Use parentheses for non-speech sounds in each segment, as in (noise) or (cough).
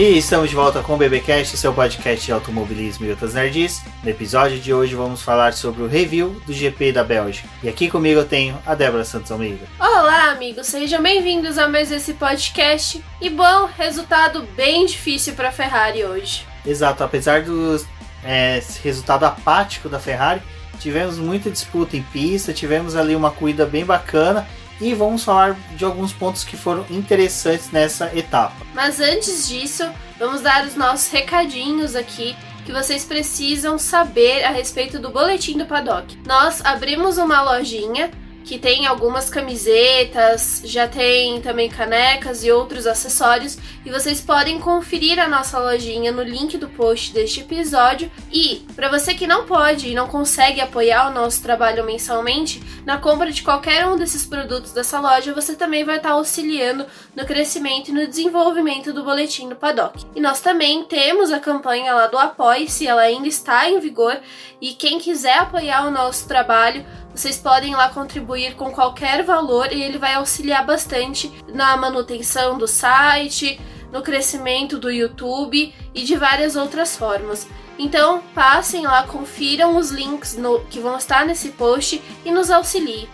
E estamos de volta com o BBcast, seu podcast de automobilismo e outras nerds. No episódio de hoje vamos falar sobre o review do GP da Bélgica. E aqui comigo eu tenho a Débora Santos Almeida. Olá, amigos, sejam bem-vindos a mais esse podcast. E bom, resultado bem difícil para a Ferrari hoje. Exato, apesar do é, resultado apático da Ferrari, tivemos muita disputa em pista, tivemos ali uma corrida bem bacana e vamos falar de alguns pontos que foram interessantes nessa etapa. Mas antes disso, vamos dar os nossos recadinhos aqui que vocês precisam saber a respeito do boletim do paddock. Nós abrimos uma lojinha que tem algumas camisetas, já tem também canecas e outros acessórios, e vocês podem conferir a nossa lojinha no link do post deste episódio. E para você que não pode e não consegue apoiar o nosso trabalho mensalmente, na compra de qualquer um desses produtos dessa loja, você também vai estar auxiliando no crescimento e no desenvolvimento do boletim do paddock. E nós também temos a campanha lá do Apoie-se, ela ainda está em vigor, e quem quiser apoiar o nosso trabalho, vocês podem lá contribuir com qualquer valor e ele vai auxiliar bastante na manutenção do site, no crescimento do YouTube e de várias outras formas. Então, passem lá, confiram os links no, que vão estar nesse post e nos auxiliem.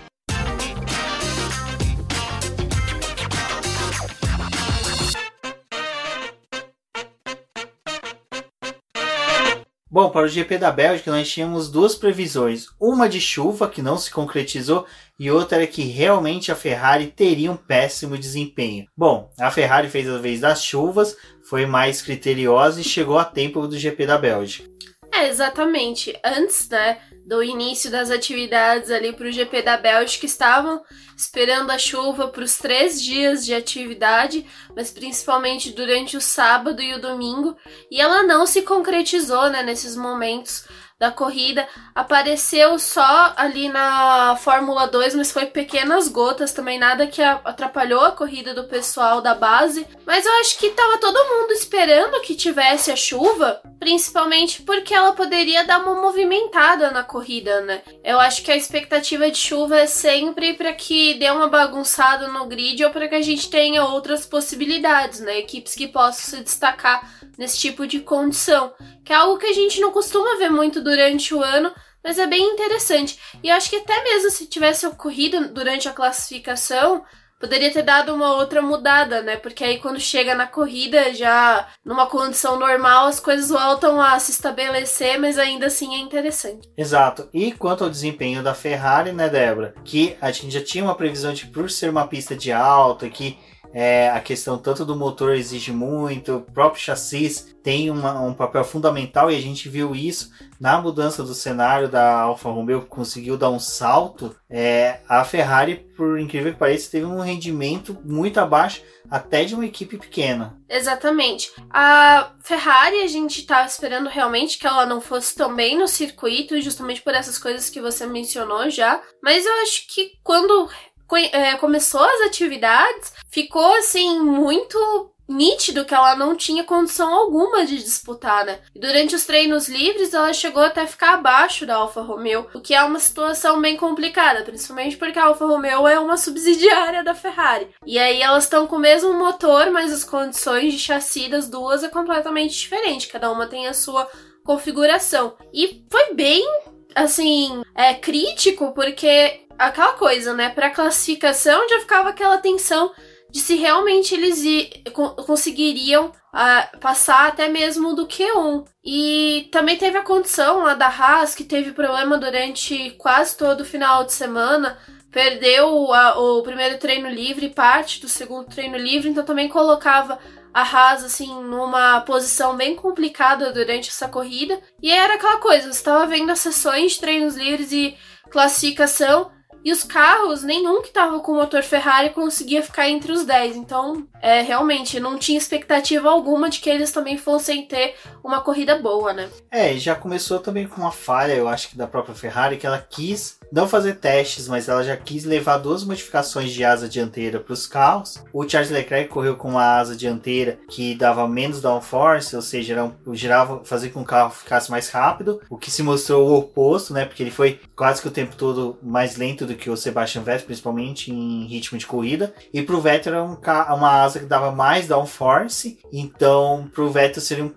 Bom, para o GP da Bélgica nós tínhamos duas previsões, uma de chuva que não se concretizou e outra era que realmente a Ferrari teria um péssimo desempenho. Bom, a Ferrari fez a vez das chuvas, foi mais criteriosa e chegou a tempo do GP da Bélgica. É, exatamente. Antes, né, do início das atividades ali para o GP da Bélgica, estavam esperando a chuva para os três dias de atividade, mas principalmente durante o sábado e o domingo, e ela não se concretizou, né, nesses momentos da corrida. Apareceu só ali na Fórmula 2, mas foi pequenas gotas também, nada que atrapalhou a corrida do pessoal da base. Mas eu acho que tava todo mundo esperando que tivesse a chuva, principalmente porque ela poderia dar uma movimentada na corrida, né? Eu acho que a expectativa de chuva é sempre para que dê uma bagunçada no grid ou para que a gente tenha outras possibilidades, né? Equipes que possam se destacar nesse tipo de condição, que é algo que a gente não costuma ver muito durante o ano, mas é bem interessante. E eu acho que até mesmo se tivesse ocorrido durante a classificação, poderia ter dado uma outra mudada, né? Porque aí quando chega na corrida, já numa condição normal, as coisas voltam a se estabelecer, mas ainda assim é interessante. Exato. E quanto ao desempenho da Ferrari, né, Débora? Que a gente já tinha uma previsão de por ser uma pista de alta, que é, a questão tanto do motor exige muito, o próprio chassi tem uma, um papel fundamental e a gente viu isso na mudança do cenário da Alfa Romeo, que conseguiu dar um salto. É, a Ferrari, por incrível que pareça, teve um rendimento muito abaixo até de uma equipe pequena. Exatamente. A Ferrari, a gente estava esperando realmente que ela não fosse tão bem no circuito, justamente por essas coisas que você mencionou já. Mas eu acho que quando começou as atividades, ficou assim muito nítido que ela não tinha condição alguma de disputar, né? Durante os treinos livres, ela chegou até ficar abaixo da Alfa Romeo, o que é uma situação bem complicada, principalmente porque a Alfa Romeo é uma (laughs) subsidiária da Ferrari. E aí elas estão com o mesmo motor, mas as condições de chassi das duas é completamente diferente, cada uma tem a sua configuração. E foi bem assim, é crítico porque aquela coisa, né? Pra classificação já ficava aquela tensão de se realmente eles conseguiriam uh, passar até mesmo do Q1. E também teve a condição lá da Haas, que teve problema durante quase todo o final de semana. Perdeu a, o primeiro treino livre, parte do segundo treino livre, então também colocava a Haas assim numa posição bem complicada durante essa corrida. E era aquela coisa, você estava vendo as sessões de treinos livres e classificação e os carros, nenhum que tava com motor Ferrari conseguia ficar entre os 10. Então, é, realmente, não tinha expectativa alguma de que eles também fossem ter uma corrida boa, né? É, e já começou também com uma falha, eu acho que da própria Ferrari, que ela quis não fazer testes, mas ela já quis levar duas modificações de asa dianteira para os carros. O Charles Leclerc correu com uma asa dianteira que dava menos downforce, ou seja, girava, fazia com que o carro ficasse mais rápido, o que se mostrou o oposto, né? Porque ele foi quase que o tempo todo mais lento do que o Sebastian Vettel, principalmente em ritmo de corrida. E para o Vettel era um, uma asa que dava mais downforce, então para o Vettel seria um,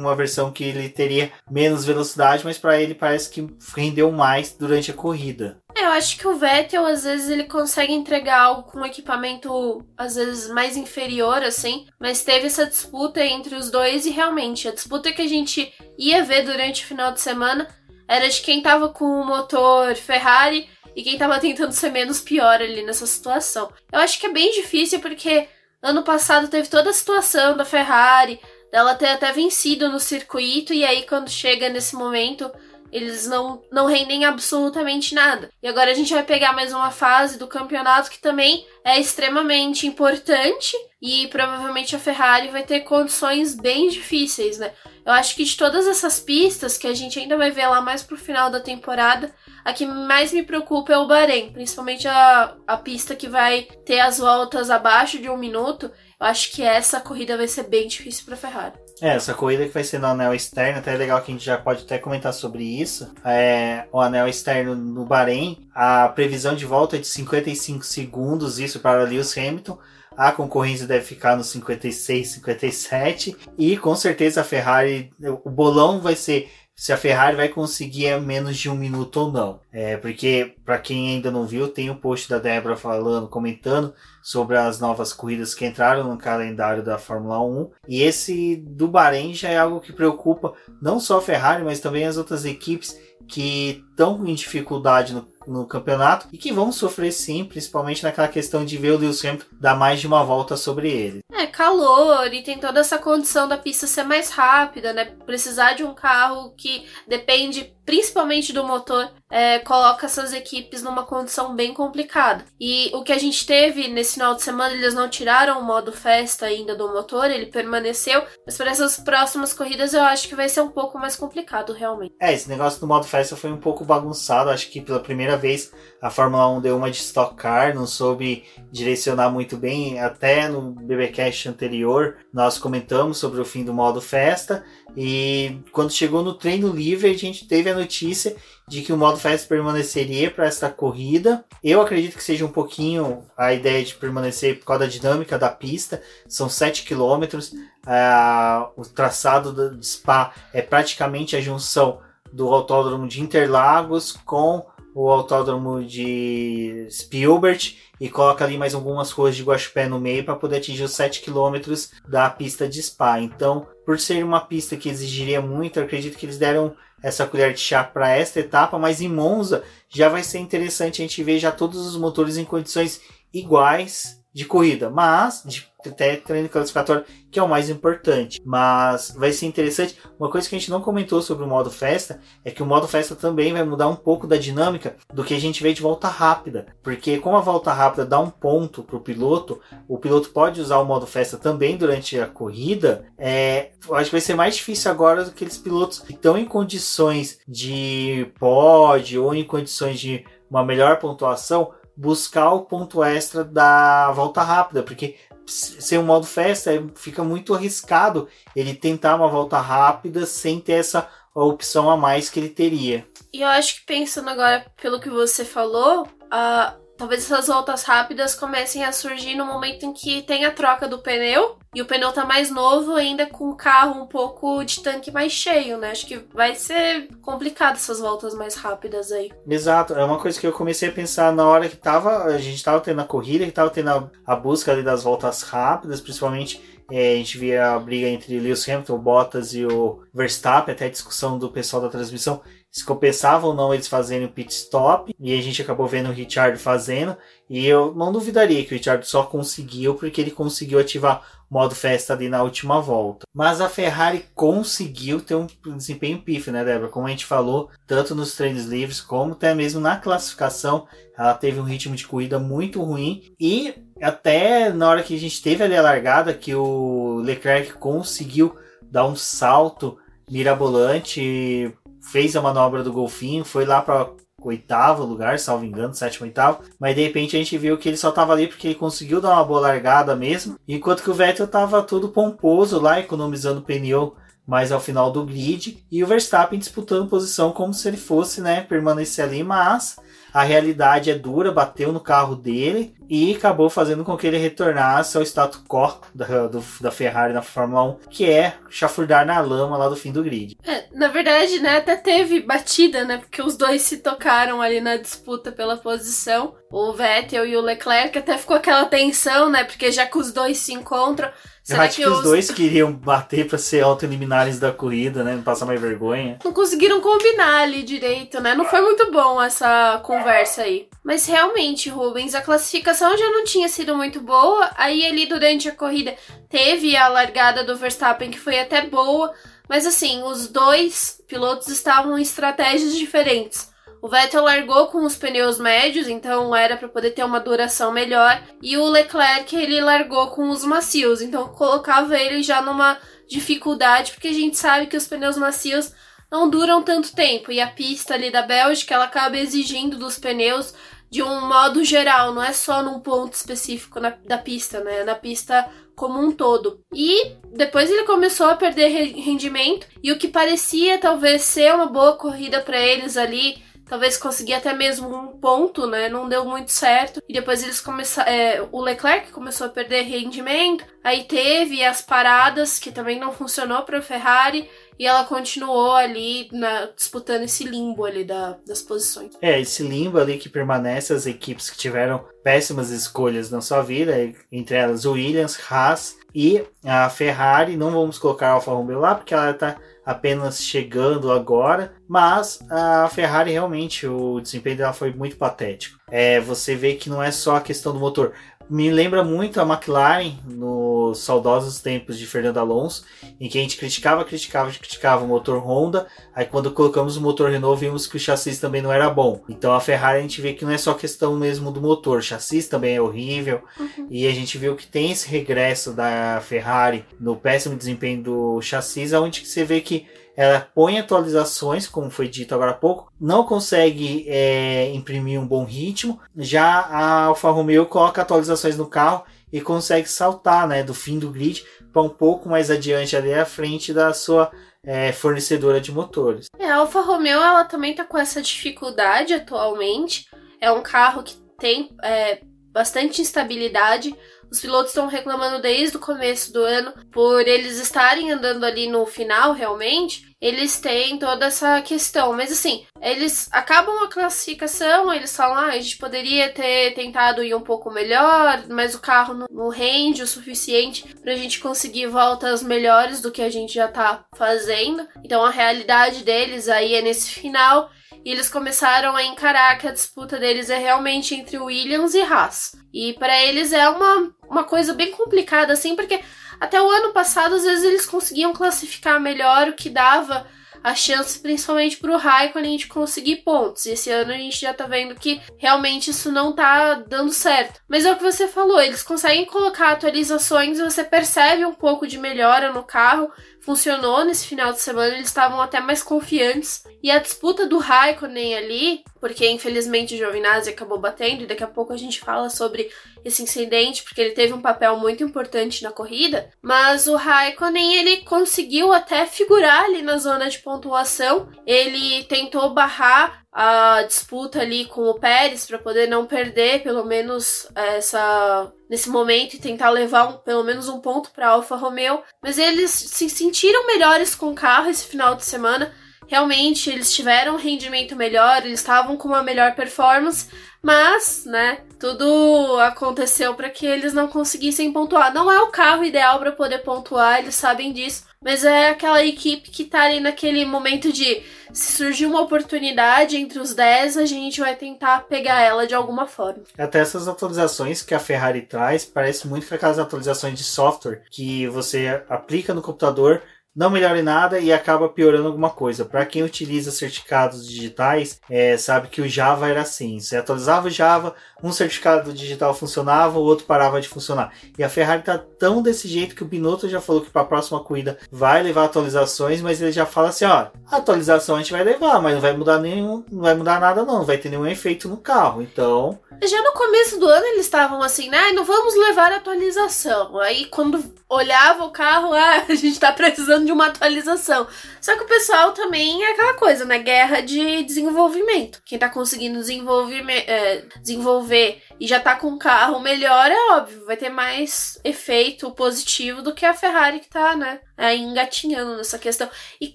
uma versão que ele teria menos velocidade, mas para ele parece que rendeu mais durante a corrida. É, eu acho que o Vettel, às vezes, ele consegue entregar algo com um equipamento, às vezes, mais inferior, assim. Mas teve essa disputa entre os dois e realmente, a disputa que a gente ia ver durante o final de semana era de quem tava com o motor Ferrari e quem tava tentando ser menos pior ali nessa situação. Eu acho que é bem difícil porque ano passado teve toda a situação da Ferrari, dela ter até vencido no circuito, e aí quando chega nesse momento eles não, não rendem absolutamente nada. E agora a gente vai pegar mais uma fase do campeonato que também é extremamente importante e provavelmente a Ferrari vai ter condições bem difíceis, né? Eu acho que de todas essas pistas que a gente ainda vai ver lá mais pro final da temporada, a que mais me preocupa é o Bahrein, principalmente a, a pista que vai ter as voltas abaixo de um minuto. Eu acho que essa corrida vai ser bem difícil para a Ferrari. É, essa corrida que vai ser no anel externo, até é legal que a gente já pode até comentar sobre isso. É, o anel externo no Bahrein, a previsão de volta é de 55 segundos, isso para Lewis Hamilton. A concorrência deve ficar nos 56, 57. E com certeza a Ferrari, o bolão vai ser se a Ferrari vai conseguir menos de um minuto ou não. É, porque, para quem ainda não viu, tem o um post da Débora falando, comentando sobre as novas corridas que entraram no calendário da Fórmula 1. E esse do Bahrein já é algo que preocupa não só a Ferrari, mas também as outras equipes que estão em dificuldade no, no, campeonato e que vão sofrer sim, principalmente naquela questão de ver o Lewis Hamilton dar mais de uma volta sobre ele. É, calor e tem toda essa condição da pista ser mais rápida, né? Precisar de um carro que depende principalmente do motor, é, coloca essas equipes numa condição bem complicada. E o que a gente teve nesse final de semana, eles não tiraram o modo festa ainda do motor, ele permaneceu, mas para essas próximas corridas eu acho que vai ser um pouco mais complicado realmente. É, esse negócio do modo festa foi um pouco bagunçado, acho que pela primeira vez a Fórmula 1 deu uma de Stock Car, não soube direcionar muito bem, até no BBcast anterior nós comentamos sobre o fim do modo festa, e quando chegou no treino livre, a gente teve a notícia de que o modo festa permaneceria para essa corrida. Eu acredito que seja um pouquinho a ideia de permanecer por causa da dinâmica da pista. São 7 quilômetros. Uh, o traçado de Spa é praticamente a junção do autódromo de Interlagos com o autódromo de Spielberg e coloca ali mais algumas ruas de Guaxupé no meio para poder atingir os 7 km da pista de Spa. Então, por ser uma pista que exigiria muito, acredito que eles deram essa colher de chá para esta etapa, mas em Monza já vai ser interessante a gente ver já todos os motores em condições iguais de corrida, mas de até treino classificatório, que é o mais importante. Mas vai ser interessante. Uma coisa que a gente não comentou sobre o modo festa é que o modo festa também vai mudar um pouco da dinâmica do que a gente vê de volta rápida. Porque como a volta rápida dá um ponto para o piloto, o piloto pode usar o modo festa também durante a corrida. É, acho que vai ser mais difícil agora do que aqueles pilotos que estão em condições de pod ou em condições de uma melhor pontuação buscar o ponto extra da volta rápida, porque ser um modo festa fica muito arriscado ele tentar uma volta rápida sem ter essa opção a mais que ele teria. E eu acho que pensando agora pelo que você falou, a, talvez essas voltas rápidas comecem a surgir no momento em que tem a troca do pneu e o pneu tá mais novo ainda com o carro um pouco de tanque mais cheio, né? Acho que vai ser complicado essas voltas mais rápidas aí. Exato, é uma coisa que eu comecei a pensar na hora que tava, a gente tava tendo a corrida, que tava tendo a, a busca ali das voltas rápidas, principalmente é, a gente via a briga entre Lewis Hamilton, Bottas e o Verstappen, até a discussão do pessoal da transmissão se compensava ou não eles fazerem o pit stop, e a gente acabou vendo o Richard fazendo, e eu não duvidaria que o Richard só conseguiu porque ele conseguiu ativar o modo festa ali na última volta. Mas a Ferrari conseguiu ter um desempenho pífio, né, Débora? Como a gente falou, tanto nos treinos livres como até mesmo na classificação, ela teve um ritmo de corrida muito ruim e até na hora que a gente teve ali a largada que o Leclerc conseguiu dar um salto mirabolante fez a manobra do golfinho, foi lá para oitavo lugar, salvo engano, sétimo, oitavo. Mas de repente a gente viu que ele só tava ali porque ele conseguiu dar uma boa largada mesmo. Enquanto que o Vettel tava todo pomposo lá, economizando pneu mais ao final do grid e o Verstappen disputando posição como se ele fosse, né, permanecer ali, mas a realidade é dura, bateu no carro dele e acabou fazendo com que ele retornasse ao status quo da, do, da Ferrari na Fórmula 1, que é chafurdar na lama lá do fim do grid. É, na verdade, né, até teve batida, né, porque os dois se tocaram ali na disputa pela posição, o Vettel e o Leclerc, até ficou aquela tensão, né, porque já que os dois se encontram, eu acho que, que os... dois queriam bater para ser auto-eliminares da corrida, né? Não passar mais vergonha. Não conseguiram combinar ali direito, né? Não foi muito bom essa conversa aí. Mas realmente, Rubens, a classificação já não tinha sido muito boa. Aí ali durante a corrida teve a largada do Verstappen que foi até boa. Mas assim, os dois pilotos estavam em estratégias diferentes. O Vettel largou com os pneus médios, então era para poder ter uma duração melhor, e o Leclerc ele largou com os macios, então colocava ele já numa dificuldade, porque a gente sabe que os pneus macios não duram tanto tempo e a pista ali da Bélgica ela acaba exigindo dos pneus de um modo geral, não é só num ponto específico na, da pista, né? Na pista como um todo. E depois ele começou a perder rendimento e o que parecia talvez ser uma boa corrida para eles ali talvez conseguir até mesmo um ponto, né? Não deu muito certo. E depois eles começaram. É, o Leclerc começou a perder rendimento. Aí teve as paradas, que também não funcionou para a Ferrari. E ela continuou ali na, disputando esse limbo ali da, das posições. É, esse limbo ali que permanece as equipes que tiveram péssimas escolhas na sua vida, entre elas Williams, Haas e a Ferrari. Não vamos colocar a Alfa Romeo lá, porque ela está apenas chegando agora, mas a Ferrari realmente o desempenho dela foi muito patético. É, você vê que não é só a questão do motor. Me lembra muito a McLaren nos saudosos tempos de Fernando Alonso, em que a gente criticava, criticava, criticava o motor Honda. Aí quando colocamos o motor Renault, vimos que o chassi também não era bom. Então a Ferrari a gente vê que não é só questão mesmo do motor, o chassi também é horrível. Uhum. E a gente viu que tem esse regresso da Ferrari no péssimo desempenho do chassi, onde você vê que ela põe atualizações, como foi dito agora há pouco, não consegue é, imprimir um bom ritmo. Já a Alfa Romeo coloca atualizações no carro e consegue saltar né, do fim do grid para um pouco mais adiante ali à frente da sua é, fornecedora de motores. É, a Alfa Romeo ela também está com essa dificuldade atualmente. É um carro que tem é, bastante instabilidade. Os pilotos estão reclamando desde o começo do ano por eles estarem andando ali no final, realmente. Eles têm toda essa questão, mas assim, eles acabam a classificação, eles falam, ah, a gente poderia ter tentado ir um pouco melhor, mas o carro não, não rende o suficiente pra gente conseguir voltas melhores do que a gente já tá fazendo. Então a realidade deles aí é nesse final e eles começaram a encarar que a disputa deles é realmente entre Williams e Haas. E para eles é uma, uma coisa bem complicada, assim, porque até o ano passado, às vezes, eles conseguiam classificar melhor o que dava a chance, principalmente pro Raikkonen, de conseguir pontos. E esse ano a gente já tá vendo que realmente isso não tá dando certo. Mas é o que você falou, eles conseguem colocar atualizações você percebe um pouco de melhora no carro funcionou nesse final de semana, eles estavam até mais confiantes. E a disputa do Raikkonen ali, porque infelizmente o Giovinazzi acabou batendo, e daqui a pouco a gente fala sobre esse incidente, porque ele teve um papel muito importante na corrida. Mas o Raikkonen, ele conseguiu até figurar ali na zona de pontuação. Ele tentou barrar a disputa ali com o Pérez para poder não perder pelo menos essa nesse momento e tentar levar um, pelo menos um ponto para Alfa Romeo, mas eles se sentiram melhores com o carro esse final de semana. Realmente eles tiveram um rendimento melhor, eles estavam com uma melhor performance, mas, né, tudo aconteceu para que eles não conseguissem pontuar. Não é o carro ideal para poder pontuar, eles sabem disso, mas é aquela equipe que tá ali naquele momento de se surgir uma oportunidade entre os 10, a gente vai tentar pegar ela de alguma forma. Até essas atualizações que a Ferrari traz, parece muito com aquelas atualizações de software que você aplica no computador não melhora em nada e acaba piorando alguma coisa. Para quem utiliza certificados digitais, é, sabe que o Java era assim: você atualizava o Java, um certificado digital funcionava, o outro parava de funcionar. E a Ferrari tá tão desse jeito que o Binotto já falou que para a próxima corrida vai levar atualizações, mas ele já fala assim: ó, atualização a gente vai levar, mas não vai mudar nenhum, não vai mudar nada não, não vai ter nenhum efeito no carro. Então Já no começo do ano eles estavam assim, né? Não vamos levar atualização. Aí quando olhava o carro, ah, (laughs) a gente tá precisando de uma atualização. Só que o pessoal também é aquela coisa, né? Guerra de desenvolvimento. Quem tá conseguindo desenvolver, é, desenvolver e já tá com um carro melhor, é óbvio, vai ter mais efeito positivo do que a Ferrari que tá, né? Aí engatinhando nessa questão. E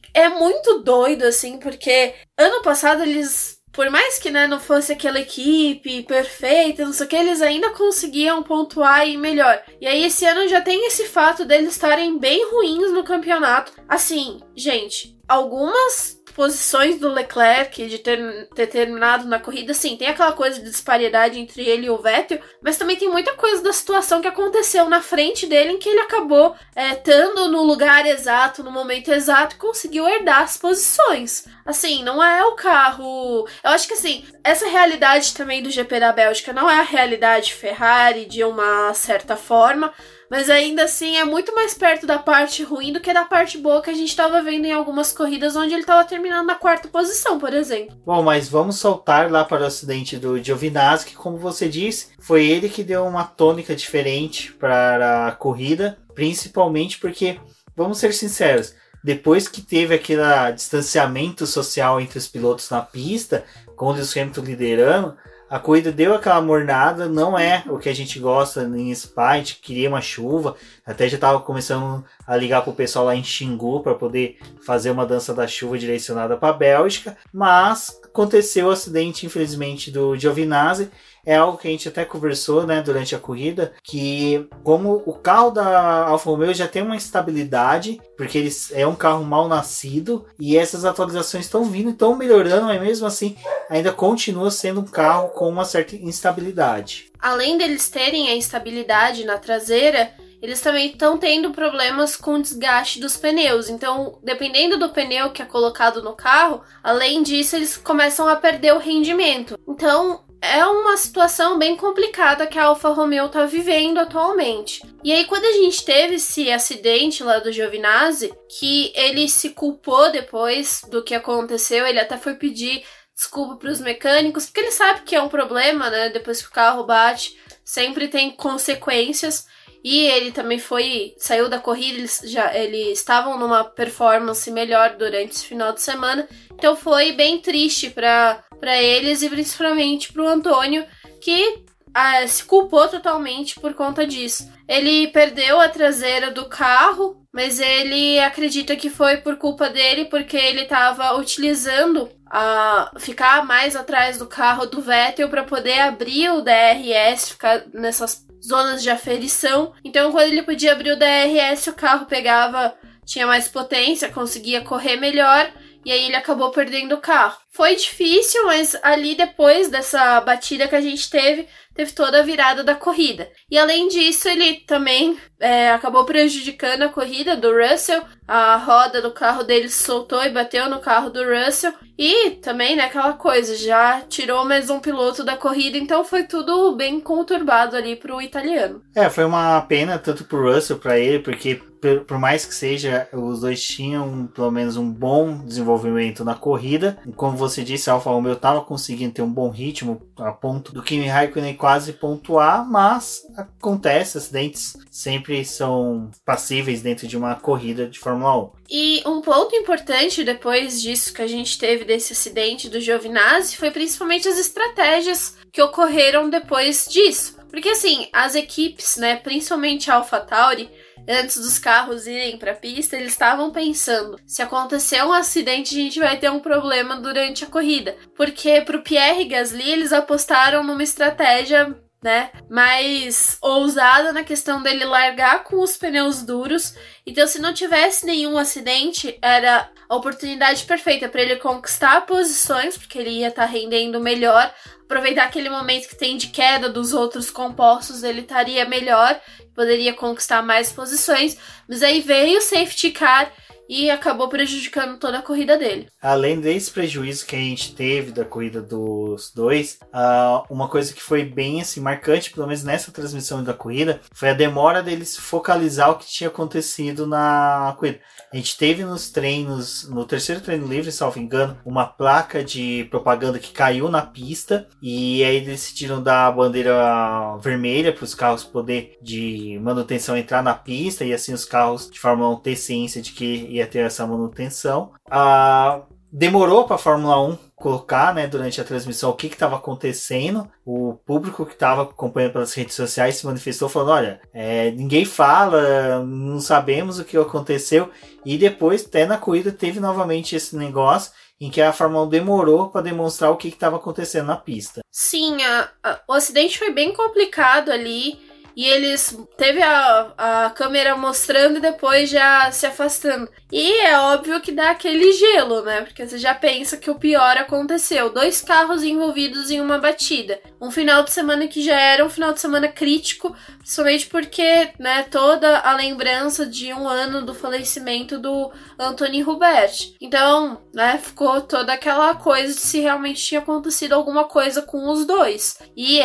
é muito doido, assim, porque ano passado eles por mais que né, não fosse aquela equipe perfeita, não sei o que, eles ainda conseguiam pontuar e ir melhor. E aí esse ano já tem esse fato deles estarem bem ruins no campeonato. Assim, gente, algumas posições do Leclerc de ter, ter terminado na corrida, sim, tem aquela coisa de disparidade entre ele e o Vettel, mas também tem muita coisa da situação que aconteceu na frente dele em que ele acabou é, estando no lugar exato, no momento exato e conseguiu herdar as posições. Assim, não é o carro. Eu acho que assim, essa realidade também do GP da Bélgica não é a realidade Ferrari de uma certa forma mas ainda assim é muito mais perto da parte ruim do que da parte boa que a gente estava vendo em algumas corridas onde ele estava terminando na quarta posição, por exemplo. Bom, mas vamos soltar lá para o acidente do Giovinazzi, que como você disse, foi ele que deu uma tônica diferente para a corrida, principalmente porque, vamos ser sinceros, depois que teve aquele distanciamento social entre os pilotos na pista, com o Lewis Hamilton liderando, a corrida deu aquela mornada, não é o que a gente gosta em Spa, a gente queria uma chuva, até já estava começando a ligar pro pessoal lá em Xingu para poder fazer uma dança da chuva direcionada para a Bélgica, mas aconteceu o acidente, infelizmente, do Giovinazzi é algo que a gente até conversou, né, durante a corrida, que como o carro da Alfa Romeo já tem uma estabilidade, porque ele é um carro mal nascido e essas atualizações estão vindo, estão melhorando, mas mesmo assim ainda continua sendo um carro com uma certa instabilidade. Além deles terem a instabilidade na traseira, eles também estão tendo problemas com desgaste dos pneus. Então, dependendo do pneu que é colocado no carro, além disso, eles começam a perder o rendimento. Então, é uma situação bem complicada que a Alfa Romeo está vivendo atualmente. E aí, quando a gente teve esse acidente lá do Giovinazzi, que ele se culpou depois do que aconteceu, ele até foi pedir desculpa para os mecânicos, porque ele sabe que é um problema, né? Depois que o carro bate, sempre tem consequências. E ele também foi, saiu da corrida, eles já eles estavam numa performance melhor durante esse final de semana. Então foi bem triste para eles e principalmente para o Antônio, que ah, se culpou totalmente por conta disso. Ele perdeu a traseira do carro, mas ele acredita que foi por culpa dele, porque ele estava utilizando a ficar mais atrás do carro do Vettel para poder abrir o DRS, ficar nessas zonas de aferição. Então, quando ele podia abrir o DRS, o carro pegava, tinha mais potência, conseguia correr melhor. E aí ele acabou perdendo o carro. Foi difícil, mas ali depois dessa batida que a gente teve, teve toda a virada da corrida. E além disso, ele também é, acabou prejudicando a corrida do Russell. A roda do carro dele soltou e bateu no carro do Russell. E também, né, aquela coisa, já tirou mais um piloto da corrida, então foi tudo bem conturbado ali pro italiano. É, foi uma pena tanto pro Russell, para ele, porque por mais que seja, os dois tinham pelo menos um bom desenvolvimento na corrida. Como você disse, a Alfa Romeo estava conseguindo ter um bom ritmo a ponto do Kimi Raikkonen quase pontuar, mas acontece, acidentes sempre são passíveis dentro de uma corrida de Fórmula 1. E um ponto importante depois disso que a gente teve desse acidente do Giovinazzi foi principalmente as estratégias que ocorreram depois disso. Porque assim, as equipes, né, principalmente a AlphaTauri, antes dos carros irem para a pista, eles estavam pensando: se acontecer um acidente, a gente vai ter um problema durante a corrida. Porque pro Pierre Gasly, eles apostaram numa estratégia né? Mais ousada na questão dele largar com os pneus duros. Então, se não tivesse nenhum acidente, era a oportunidade perfeita para ele conquistar posições, porque ele ia estar tá rendendo melhor. Aproveitar aquele momento que tem de queda dos outros compostos, ele estaria melhor, poderia conquistar mais posições. Mas aí veio o safety car e acabou prejudicando toda a corrida dele. Além desse prejuízo que a gente teve da corrida dos dois, uh, uma coisa que foi bem assim marcante, pelo menos nessa transmissão da corrida, foi a demora deles focalizar o que tinha acontecido na corrida. A gente teve nos treinos, no terceiro treino livre, salvo engano, uma placa de propaganda que caiu na pista e aí decidiram dar a bandeira vermelha para os carros poder de manutenção entrar na pista e assim os carros de Fórmula 1 ter ciência de que ia ter essa manutenção. Ah, demorou para a Fórmula 1 colocar, né, durante a transmissão o que estava acontecendo. O público que estava acompanhando pelas redes sociais se manifestou falando: olha, é, ninguém fala, não sabemos o que aconteceu. E depois, até na corrida, teve novamente esse negócio em que a Fórmula 1 demorou para demonstrar o que estava acontecendo na pista. Sim, a, a, o acidente foi bem complicado ali. E eles teve a, a câmera mostrando e depois já se afastando. E é óbvio que dá aquele gelo, né? Porque você já pensa que o pior aconteceu. Dois carros envolvidos em uma batida. Um final de semana que já era um final de semana crítico, principalmente porque, né, toda a lembrança de um ano do falecimento do Anthony Hubert. Então, né, ficou toda aquela coisa de se realmente tinha acontecido alguma coisa com os dois. E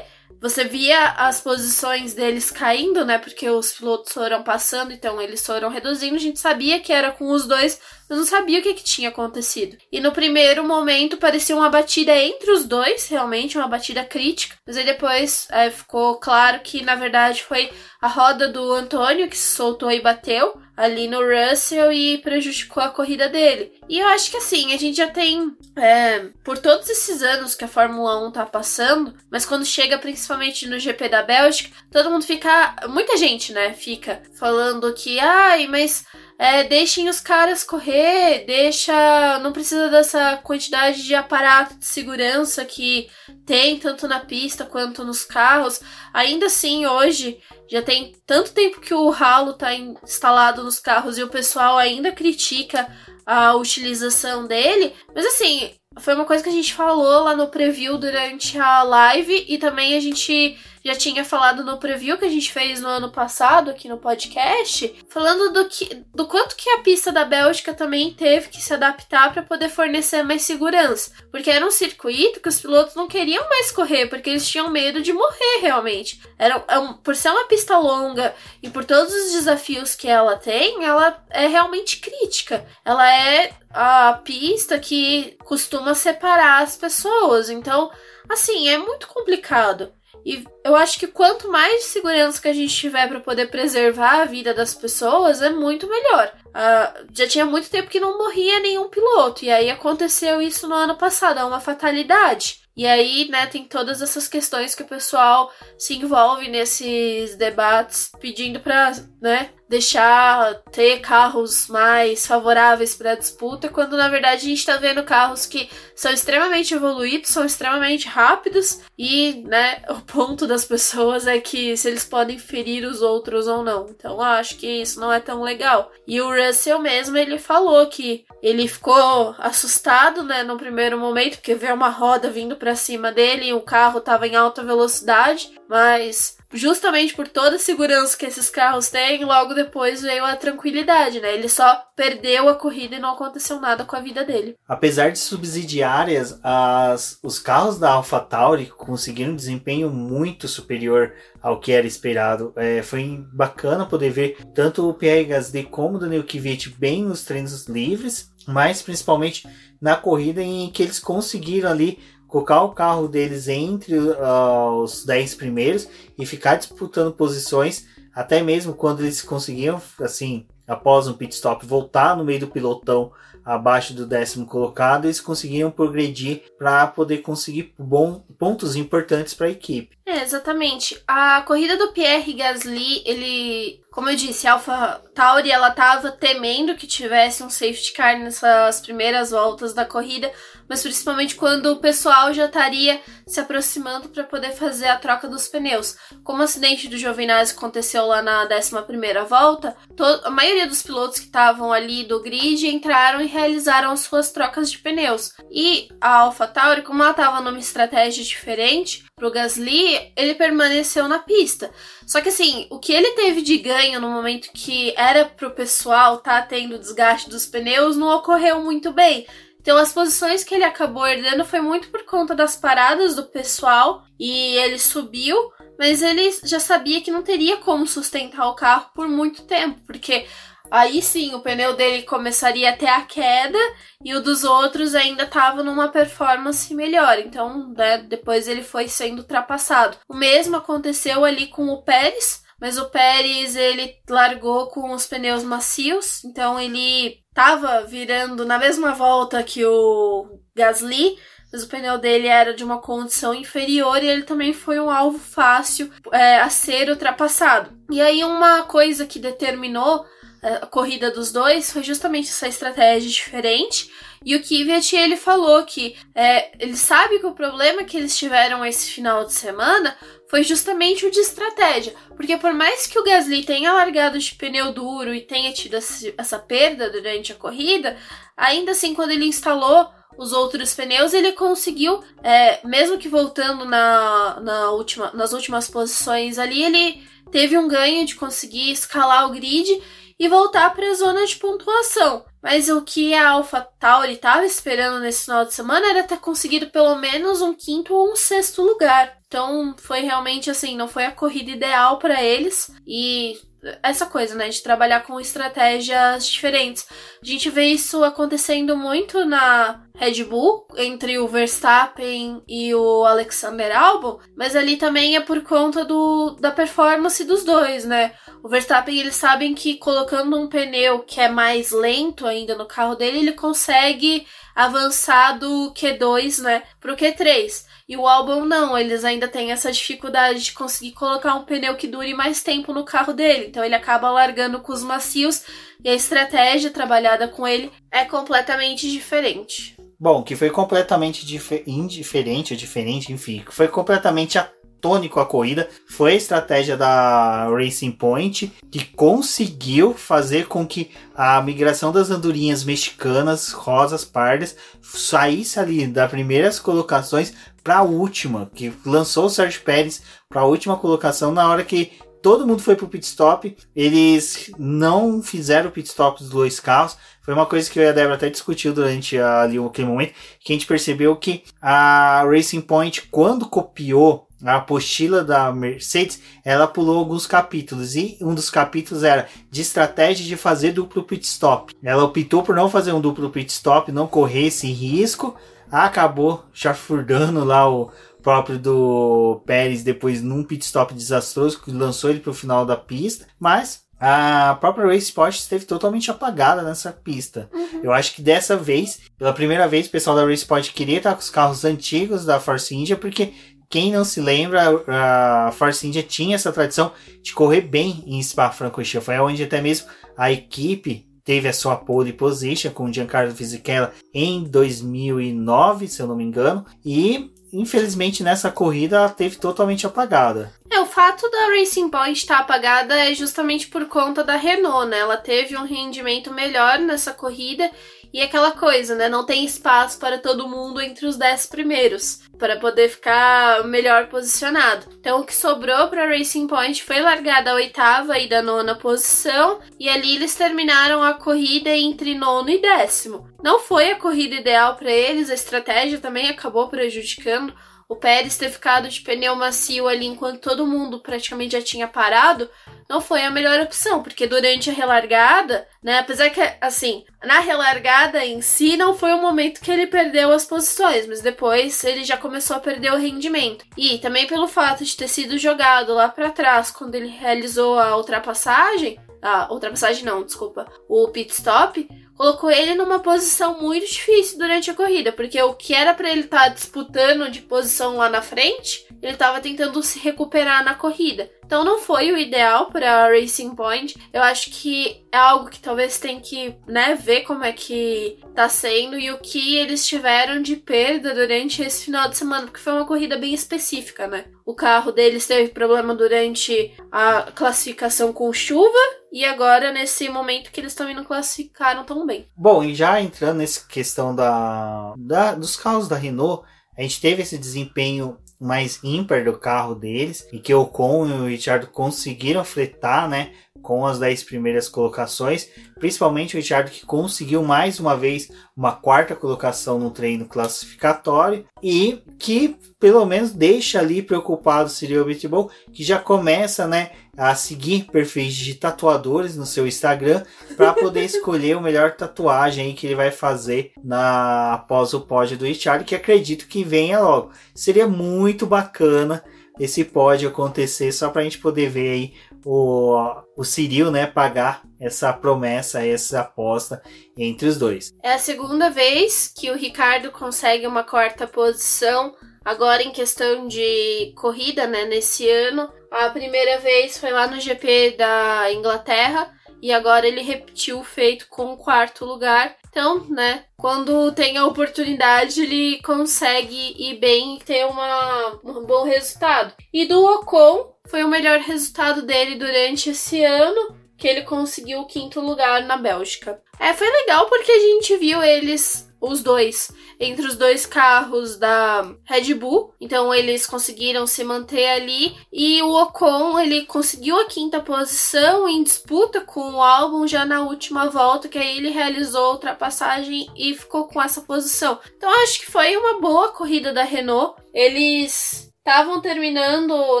você via as posições deles caindo, né? Porque os pilotos foram passando, então eles foram reduzindo. A gente sabia que era com os dois, mas não sabia o que, que tinha acontecido. E no primeiro momento parecia uma batida entre os dois, realmente, uma batida crítica. Mas aí depois é, ficou claro que na verdade foi a roda do Antônio que se soltou e bateu ali no Russell e prejudicou a corrida dele. E eu acho que assim, a gente já tem, é, por todos esses anos que a Fórmula 1 tá passando, mas quando chega principalmente no GP da Bélgica, todo mundo fica, muita gente, né, fica falando que, ai, mas é, deixem os caras correr, deixa. Não precisa dessa quantidade de aparato de segurança que tem tanto na pista quanto nos carros. Ainda assim, hoje já tem tanto tempo que o ralo está instalado nos carros e o pessoal ainda critica a utilização dele. Mas assim, foi uma coisa que a gente falou lá no preview durante a live e também a gente já tinha falado no preview que a gente fez no ano passado aqui no podcast, falando do, que, do quanto que a pista da Bélgica também teve que se adaptar para poder fornecer mais segurança. Porque era um circuito que os pilotos não queriam mais correr, porque eles tinham medo de morrer realmente. Era, é um, por ser uma pista longa e por todos os desafios que ela tem, ela é realmente crítica. Ela é a pista que costuma separar as pessoas. Então, assim, é muito complicado. E eu acho que quanto mais segurança que a gente tiver para poder preservar a vida das pessoas, é muito melhor. Uh, já tinha muito tempo que não morria nenhum piloto, e aí aconteceu isso no ano passado, é uma fatalidade. E aí, né, tem todas essas questões que o pessoal se envolve nesses debates pedindo para, né, deixar ter carros mais favoráveis para a disputa, quando na verdade a gente está vendo carros que são extremamente evoluídos, são extremamente rápidos e, né, (laughs) o ponto das pessoas é que se eles podem ferir os outros ou não. Então acho que isso não é tão legal. E o Russell mesmo, ele falou que ele ficou assustado, né, no primeiro momento, porque vê uma roda vindo para cima dele e o carro estava em alta velocidade, mas justamente por toda a segurança que esses carros têm, logo depois veio a tranquilidade, né? Ele só perdeu a corrida e não aconteceu nada com a vida dele. Apesar de subsidiárias, as, os carros da AlphaTauri conseguiram um desempenho muito superior ao que era esperado. É, foi bacana poder ver tanto o Pierre Gasly como o Daniel Kvyat bem nos treinos livres, mas principalmente na corrida em que eles conseguiram ali colocar o carro deles entre uh, os 10 primeiros e ficar disputando posições, até mesmo quando eles conseguiam, assim, após um pit stop, voltar no meio do pilotão abaixo do décimo colocado, eles conseguiam progredir para poder conseguir bom, pontos importantes para a equipe. Exatamente. A corrida do Pierre Gasly, ele, como eu disse, a Alpha Tauri, ela tava temendo que tivesse um safety car nessas primeiras voltas da corrida, mas principalmente quando o pessoal já estaria se aproximando para poder fazer a troca dos pneus. Como o acidente do Giovinazzi aconteceu lá na 11ª volta, a maioria dos pilotos que estavam ali do grid entraram e realizaram suas trocas de pneus. E a AlphaTauri, como ela estava numa estratégia diferente, pro Gasly, ele permaneceu na pista. Só que assim, o que ele teve de ganho no momento que era pro pessoal tá tendo desgaste dos pneus não ocorreu muito bem. Então as posições que ele acabou herdando foi muito por conta das paradas do pessoal e ele subiu, mas ele já sabia que não teria como sustentar o carro por muito tempo, porque Aí sim, o pneu dele começaria a ter a queda e o dos outros ainda estava numa performance melhor. Então, né, depois ele foi sendo ultrapassado. O mesmo aconteceu ali com o Pérez, mas o Pérez ele largou com os pneus macios, então ele estava virando na mesma volta que o Gasly, mas o pneu dele era de uma condição inferior e ele também foi um alvo fácil é, a ser ultrapassado. E aí uma coisa que determinou a corrida dos dois foi justamente essa estratégia diferente. E o Kvyat, ele falou que é, ele sabe que o problema que eles tiveram esse final de semana foi justamente o de estratégia. Porque por mais que o Gasly tenha largado de pneu duro e tenha tido essa perda durante a corrida, ainda assim, quando ele instalou os outros pneus, ele conseguiu, é, mesmo que voltando na, na última, nas últimas posições ali, ele teve um ganho de conseguir escalar o grid e voltar para a zona de pontuação. Mas o que a AlphaTauri estava esperando nesse final de semana era ter conseguido pelo menos um quinto ou um sexto lugar. Então foi realmente assim, não foi a corrida ideal para eles e essa coisa, né, de trabalhar com estratégias diferentes. A gente vê isso acontecendo muito na Red Bull, entre o Verstappen e o Alexander Albon, mas ali também é por conta do, da performance dos dois, né? O Verstappen, eles sabem que colocando um pneu que é mais lento ainda no carro dele, ele consegue avançar do Q2, né, pro Q3. E o álbum não, eles ainda têm essa dificuldade de conseguir colocar um pneu que dure mais tempo no carro dele. Então ele acaba largando com os macios e a estratégia trabalhada com ele é completamente diferente. Bom, que foi completamente indiferente, ou diferente, enfim, que foi completamente tônico a corrida foi a estratégia da Racing Point, que conseguiu fazer com que a migração das andorinhas mexicanas, rosas, pardas, saísse ali das primeiras colocações para a última, que lançou o Sérgio Pérez para a última colocação na hora que todo mundo foi pro pit stop. Eles não fizeram o pit stop dos dois carros. Foi uma coisa que eu e a Débora até discutiu durante ali aquele momento, que a gente percebeu que a Racing Point, quando copiou a apostila da Mercedes, ela pulou alguns capítulos e um dos capítulos era de estratégia de fazer duplo pit stop. Ela optou por não fazer um duplo pit stop, não correr esse risco, acabou chafurdando lá o próprio do Pérez depois num pit stop desastroso que lançou ele para o final da pista, mas a própria Race Sport esteve totalmente apagada nessa pista. Uhum. Eu acho que dessa vez, pela primeira vez, o pessoal da Race Sport queria estar com os carros antigos da Force India, porque quem não se lembra, a Force India tinha essa tradição de correr bem em Spa-Francorchamps. Foi onde até mesmo a equipe teve a sua pole position com Giancarlo Fisichella em 2009, se eu não me engano, e infelizmente nessa corrida ela teve totalmente apagada. É, o fato da Racing Point estar apagada é justamente por conta da Renault, né? Ela teve um rendimento melhor nessa corrida e aquela coisa, né? Não tem espaço para todo mundo entre os 10 primeiros, para poder ficar melhor posicionado. Então, o que sobrou para Racing Point foi largada a oitava e da nona posição, e ali eles terminaram a corrida entre nono e décimo. Não foi a corrida ideal para eles, a estratégia também acabou prejudicando o Pérez ter ficado de pneu macio ali enquanto todo mundo praticamente já tinha parado, não foi a melhor opção, porque durante a relargada, né, apesar que, assim, na relargada em si não foi o momento que ele perdeu as posições, mas depois ele já começou a perder o rendimento. E também pelo fato de ter sido jogado lá para trás quando ele realizou a ultrapassagem, a ultrapassagem não, desculpa, o pit stop, colocou ele numa posição muito difícil durante a corrida, porque o que era para ele estar tá disputando de posição lá na frente, ele estava tentando se recuperar na corrida. Então não foi o ideal para Racing Point. Eu acho que é algo que talvez tem que, né, ver como é que tá sendo e o que eles tiveram de perda durante esse final de semana, porque foi uma corrida bem específica, né? O carro deles teve problema durante a classificação com chuva e agora nesse momento que eles também não classificaram tão bem. Bom, e já entrando nessa questão da, da dos carros da Renault, a gente teve esse desempenho mais ímpar do carro deles e que o Ocon e o Richard conseguiram fretar, né? Com as 10 primeiras colocações, principalmente o Richard que conseguiu mais uma vez uma quarta colocação no treino classificatório e que pelo menos deixa ali preocupado o Cyril Bitbull, que já começa, né, a seguir perfis de tatuadores no seu Instagram para poder (laughs) escolher o melhor tatuagem que ele vai fazer na após o pódio do Richard, que acredito que venha logo. Seria muito bacana esse pódio acontecer só para a gente poder ver aí o, o Cyril, né, pagar essa promessa, essa aposta entre os dois. É a segunda vez que o Ricardo consegue uma quarta posição agora em questão de corrida, né, nesse ano. A primeira vez foi lá no GP da Inglaterra e agora ele repetiu o feito com o quarto lugar. Então, né, quando tem a oportunidade, ele consegue ir bem e ter uma, um bom resultado. E do Ocon, foi o melhor resultado dele durante esse ano, que ele conseguiu o quinto lugar na Bélgica. É, foi legal porque a gente viu eles os dois entre os dois carros da Red Bull. Então eles conseguiram se manter ali e o Ocon ele conseguiu a quinta posição em disputa com o álbum já na última volta, que aí ele realizou a ultrapassagem e ficou com essa posição. Então acho que foi uma boa corrida da Renault. Eles estavam terminando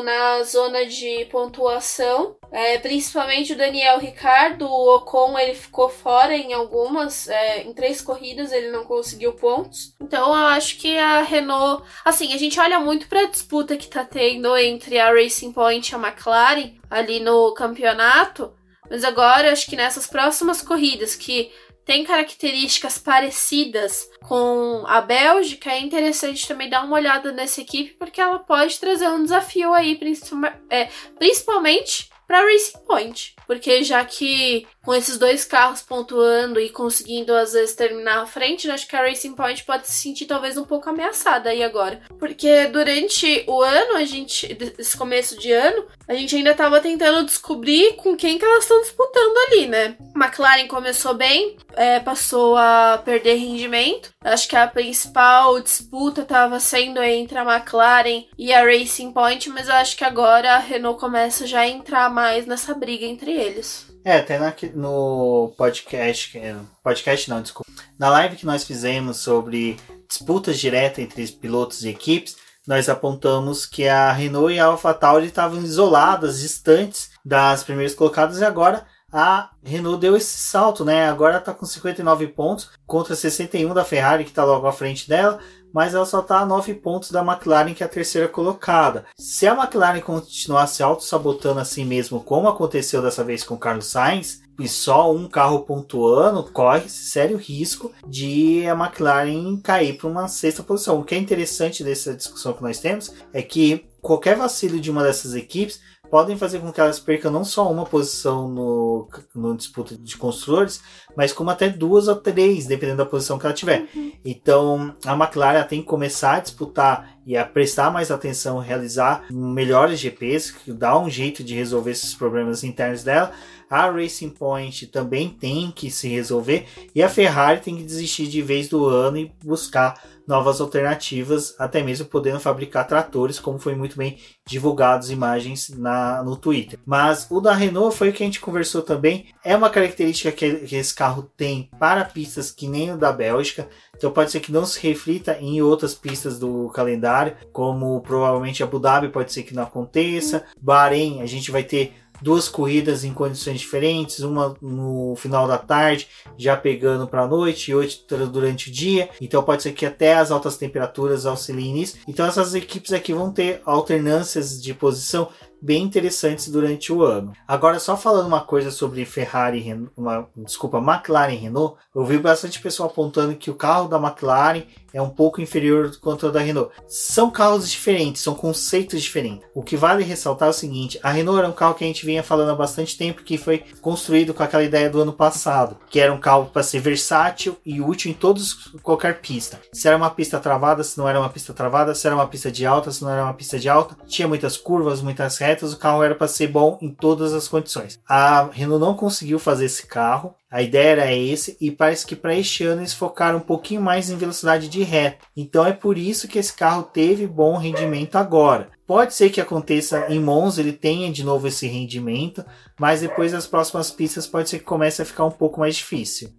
na zona de pontuação, é, principalmente o Daniel Ricardo, o Ocon ele ficou fora em algumas, é, em três corridas ele não conseguiu pontos. Então eu acho que a Renault, assim, a gente olha muito para a disputa que tá tendo entre a Racing Point e a McLaren ali no campeonato, mas agora acho que nessas próximas corridas que tem características parecidas com a Bélgica, é interessante também dar uma olhada nessa equipe, porque ela pode trazer um desafio aí, é, principalmente para Racing Point. Porque já que com esses dois carros pontuando e conseguindo às vezes terminar à frente, acho que a Racing Point pode se sentir talvez um pouco ameaçada aí agora. Porque durante o ano, a gente, esse começo de ano, a gente ainda estava tentando descobrir com quem que elas estão disputando ali, né? McLaren começou bem, é, passou a perder rendimento. Acho que a principal disputa estava sendo entre a McLaren e a Racing Point, mas eu acho que agora a Renault começa já a entrar mais nessa briga entre eles. É, até na, no podcast, podcast não, desculpa, na live que nós fizemos sobre disputas diretas entre pilotos e equipes, nós apontamos que a Renault e a AlphaTauri estavam isoladas, distantes das primeiras colocadas e agora a Renault deu esse salto, né? Agora está com 59 pontos contra 61 da Ferrari que está logo à frente dela, mas ela só está a 9 pontos da McLaren, que é a terceira colocada. Se a McLaren continuar se auto-sabotando assim mesmo, como aconteceu dessa vez com o Carlos Sainz, e só um carro pontuando, corre sério risco de a McLaren cair para uma sexta posição. O que é interessante dessa discussão que nós temos é que qualquer vacilo de uma dessas equipes podem fazer com que elas percam não só uma posição no, no disputa de construtores, mas como até duas ou três, dependendo da posição que ela tiver. Uhum. Então a McLaren tem que começar a disputar e a prestar mais atenção, realizar melhores GPs, que dá um jeito de resolver esses problemas internos dela. A Racing Point também tem que se resolver e a Ferrari tem que desistir de vez do ano e buscar novas alternativas, até mesmo podendo fabricar tratores, como foi muito bem divulgadas imagens na, no Twitter. Mas o da Renault foi o que a gente conversou também. É uma característica que, que esse carro tem para pistas que nem o da Bélgica. Então pode ser que não se reflita em outras pistas do calendário, como provavelmente Abu Dhabi pode ser que não aconteça. Bahrein, a gente vai ter duas corridas em condições diferentes, uma no final da tarde, já pegando para a noite, e outra durante o dia. Então pode ser que até as altas temperaturas auxiliem nisso. Então essas equipes aqui vão ter alternâncias de posição bem interessantes durante o ano. Agora, só falando uma coisa sobre Ferrari, uma, desculpa, McLaren e Renault, eu vi bastante pessoal apontando que o carro da McLaren é um pouco inferior quanto ao da Renault. São carros diferentes, são conceitos diferentes. O que vale ressaltar é o seguinte: a Renault era um carro que a gente vinha falando há bastante tempo que foi construído com aquela ideia do ano passado, que era um carro para ser versátil e útil em todos qualquer pista. Se era uma pista travada, se não era uma pista travada, se era uma pista de alta, se não era uma pista de alta, tinha muitas curvas, muitas retas, o carro era para ser bom em todas as condições. A Renault não conseguiu fazer esse carro. A ideia era esse e parece que para este ano eles focaram um pouquinho mais em velocidade de reta. Então é por isso que esse carro teve bom rendimento agora. Pode ser que aconteça em Monza, ele tenha de novo esse rendimento, mas depois das próximas pistas pode ser que comece a ficar um pouco mais difícil.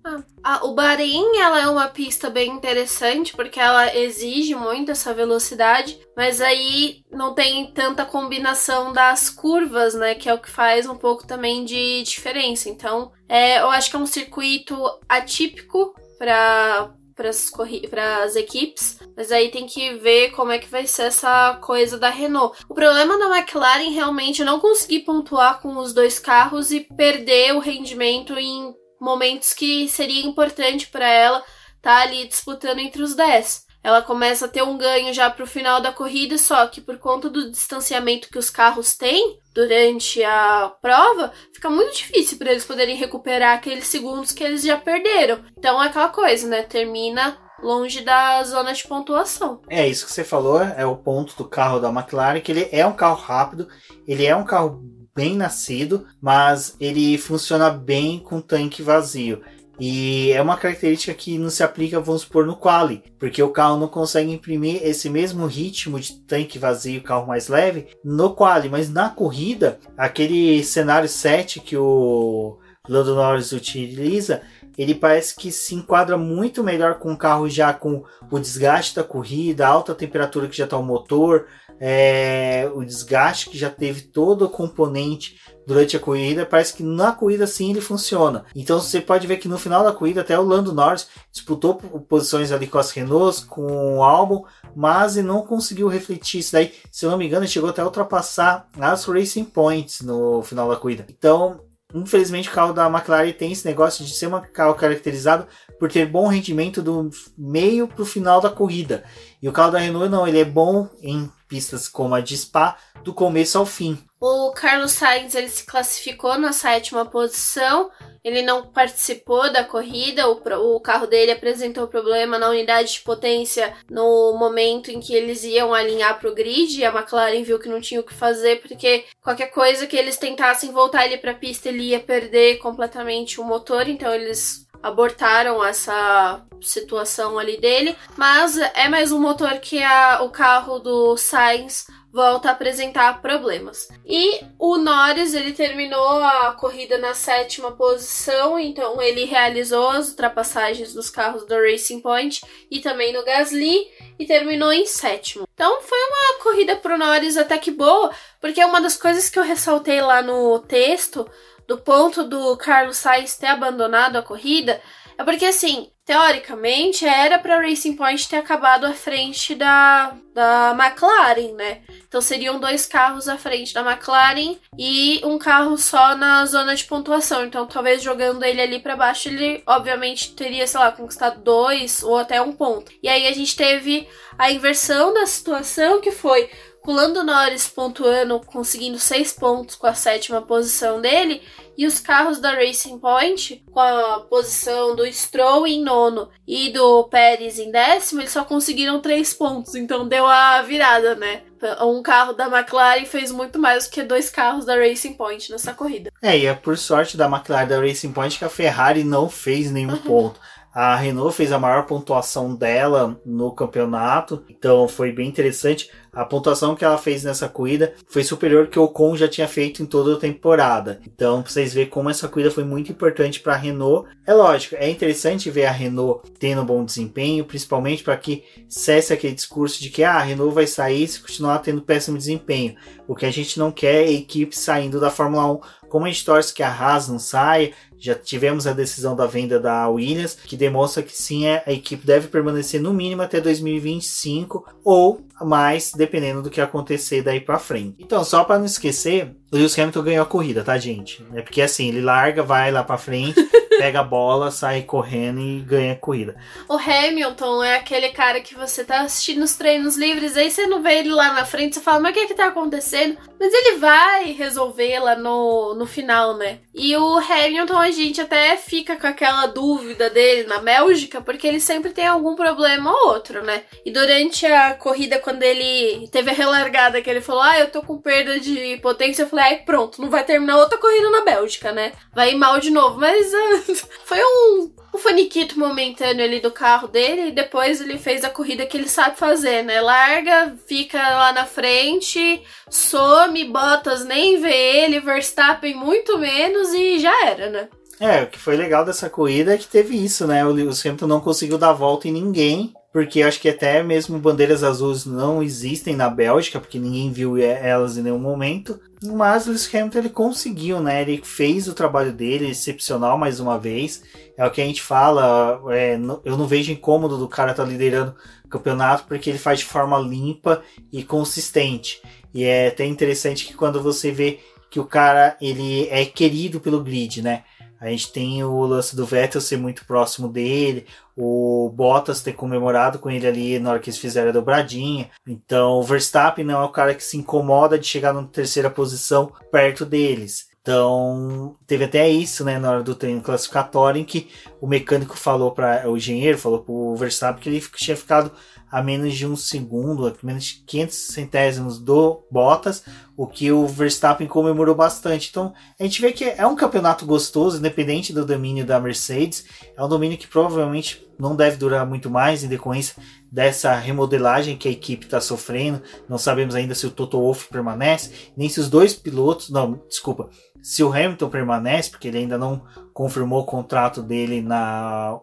Ah, o Bahrein ela é uma pista bem interessante porque ela exige muito essa velocidade, mas aí não tem tanta combinação das curvas, né? Que é o que faz um pouco também de diferença. Então, é, eu acho que é um circuito atípico para para as equipes, mas aí tem que ver como é que vai ser essa coisa da Renault. O problema da McLaren realmente é não conseguir pontuar com os dois carros e perder o rendimento em momentos que seria importante para ela estar tá ali disputando entre os 10 ela começa a ter um ganho já para o final da corrida, só que por conta do distanciamento que os carros têm durante a prova, fica muito difícil para eles poderem recuperar aqueles segundos que eles já perderam. Então é aquela coisa, né? Termina longe da zona de pontuação. É isso que você falou, é o ponto do carro da McLaren, que ele é um carro rápido, ele é um carro bem nascido, mas ele funciona bem com tanque vazio. E é uma característica que não se aplica, vamos supor, no quali, porque o carro não consegue imprimir esse mesmo ritmo de tanque vazio, carro mais leve, no quali, mas na corrida, aquele cenário 7 que o Lando Norris utiliza, ele parece que se enquadra muito melhor com o carro já com o desgaste da corrida, a alta temperatura que já está o motor, é, o desgaste que já teve todo o componente durante a corrida, parece que na corrida sim ele funciona. Então você pode ver que no final da corrida até o Lando Norris disputou posições ali com as Renaults, com o Albon, mas não conseguiu refletir isso daí. Se eu não me engano, ele chegou até a ultrapassar as Racing Points no final da corrida. Então, infelizmente o carro da McLaren tem esse negócio de ser um carro caracterizado por ter bom rendimento do meio para o final da corrida. E o carro da Renault não, ele é bom em pistas como a de Spa do começo ao fim. O Carlos Sainz ele se classificou na sétima posição. Ele não participou da corrida. O, o carro dele apresentou problema na unidade de potência no momento em que eles iam alinhar para o grid. E a McLaren viu que não tinha o que fazer porque qualquer coisa que eles tentassem voltar ele para a pista ele ia perder completamente o motor. Então eles abortaram essa situação ali dele, mas é mais um motor que a, o carro do Sainz volta a apresentar problemas. E o Norris ele terminou a corrida na sétima posição, então ele realizou as ultrapassagens dos carros do Racing Point e também no Gasly e terminou em sétimo. Então foi uma corrida pro Norris até que boa, porque uma das coisas que eu ressaltei lá no texto do ponto do Carlos Sainz ter abandonado a corrida é porque assim, teoricamente era para Racing Point ter acabado à frente da, da McLaren, né? Então seriam dois carros à frente da McLaren e um carro só na zona de pontuação. Então talvez jogando ele ali para baixo, ele obviamente teria, sei lá, conquistado dois ou até um ponto. E aí a gente teve a inversão da situação que foi com Lando Norris pontuando, conseguindo seis pontos com a sétima posição dele, e os carros da Racing Point, com a posição do Stroll em nono e do Pérez em décimo, eles só conseguiram três pontos. Então deu a virada, né? Um carro da McLaren fez muito mais do que dois carros da Racing Point nessa corrida. É, e é por sorte da McLaren da Racing Point que a Ferrari não fez nenhum ponto. A Renault fez a maior pontuação dela no campeonato, então foi bem interessante. A pontuação que ela fez nessa corrida foi superior que o Ocon já tinha feito em toda a temporada. Então, pra vocês verem como essa corrida foi muito importante para a Renault. É lógico, é interessante ver a Renault tendo bom desempenho, principalmente para que cesse aquele discurso de que ah, a Renault vai sair se continuar tendo péssimo desempenho. O que a gente não quer é equipe saindo da Fórmula 1 como a gente torce que a Haas não saia, já tivemos a decisão da venda da Williams, que demonstra que sim, a equipe deve permanecer no mínimo até 2025 ou mais, dependendo do que acontecer daí para frente. Então, só para não esquecer, o Lewis Hamilton ganhou a corrida, tá, gente? É porque assim, ele larga, vai lá para frente, (laughs) pega a bola, sai correndo e ganha a corrida. O Hamilton é aquele cara que você tá assistindo os treinos livres, aí você não vê ele lá na frente, você fala, mas o que é que tá acontecendo? Mas ele vai resolver lá no, no final, né? E o Hamilton, a gente até fica com aquela dúvida dele na Bélgica, porque ele sempre tem algum problema ou outro, né? E durante a corrida, quando ele teve a relargada, que ele falou, ah, eu tô com perda de potência, eu falei, ai, pronto, não vai terminar outra corrida na Bélgica, né? Vai ir mal de novo. Mas uh, (laughs) foi um, um faniquito momentâneo ali do carro dele, e depois ele fez a corrida que ele sabe fazer, né? Larga, fica lá na frente, some, Bottas nem vê ele, Verstappen muito menos e já era, né? É, o que foi legal dessa corrida é que teve isso, né? O Hamilton não conseguiu dar volta em ninguém, porque acho que até mesmo bandeiras azuis não existem na Bélgica, porque ninguém viu elas em nenhum momento. Mas o Lewis Hamilton ele conseguiu, né? Ele fez o trabalho dele, excepcional mais uma vez. É o que a gente fala, é, eu não vejo incômodo do cara estar tá liderando o campeonato, porque ele faz de forma limpa e consistente. E é até interessante que quando você vê que o cara ele é querido pelo grid, né? A gente tem o lance do Vettel ser muito próximo dele, o Bottas ter comemorado com ele ali na hora que eles fizeram a dobradinha. Então, o Verstappen não é o cara que se incomoda de chegar na terceira posição perto deles. Então, teve até isso, né, na hora do treino classificatório, em que o mecânico falou para o engenheiro, falou para o Verstappen que ele tinha ficado a menos de um segundo, a menos de 500 centésimos do Bottas, o que o Verstappen comemorou bastante. Então, a gente vê que é um campeonato gostoso, independente do domínio da Mercedes. É um domínio que provavelmente não deve durar muito mais em decorrência dessa remodelagem que a equipe está sofrendo. Não sabemos ainda se o Toto Wolff permanece, nem se os dois pilotos, não, desculpa, se o Hamilton permanece, porque ele ainda não confirmou o contrato dele na,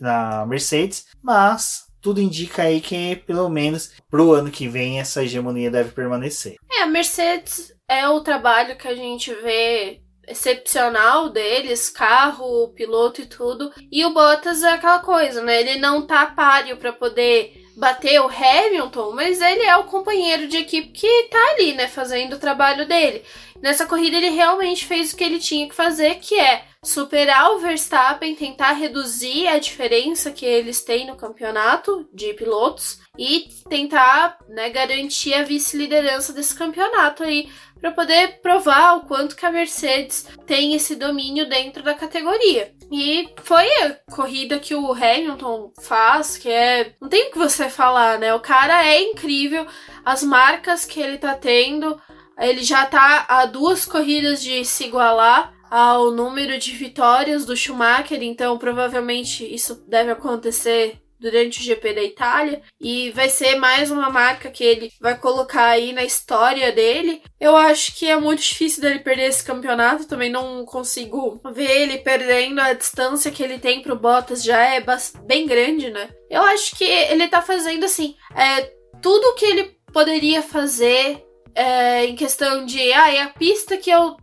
na Mercedes, mas tudo indica aí que pelo menos pro ano que vem essa hegemonia deve permanecer. É, a Mercedes é o trabalho que a gente vê excepcional deles, carro, piloto e tudo. E o Bottas é aquela coisa, né? Ele não tá páreo para poder bater o Hamilton, mas ele é o companheiro de equipe que tá ali, né, fazendo o trabalho dele. Nessa corrida ele realmente fez o que ele tinha que fazer, que é superar o Verstappen, tentar reduzir a diferença que eles têm no campeonato de pilotos e tentar né, garantir a vice-liderança desse campeonato aí para poder provar o quanto que a Mercedes tem esse domínio dentro da categoria. E foi a corrida que o Hamilton faz, que é. Não tem o que você falar, né? O cara é incrível, as marcas que ele tá tendo, ele já tá a duas corridas de se igualar ao número de vitórias do Schumacher, então provavelmente isso deve acontecer durante o GP da Itália e vai ser mais uma marca que ele vai colocar aí na história dele. Eu acho que é muito difícil dele perder esse campeonato, também não consigo ver ele perdendo a distância que ele tem pro Bottas já é bem grande, né? Eu acho que ele tá fazendo assim, é tudo que ele poderia fazer é, em questão de, ah, é a pista que eu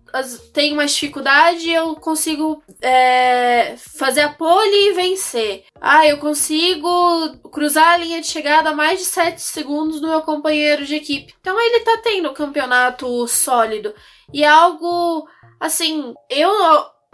tenho mais dificuldade, eu consigo é, fazer a pole e vencer. Ah, eu consigo cruzar a linha de chegada a mais de 7 segundos do meu companheiro de equipe. Então ele tá tendo um campeonato sólido. E é algo, assim, eu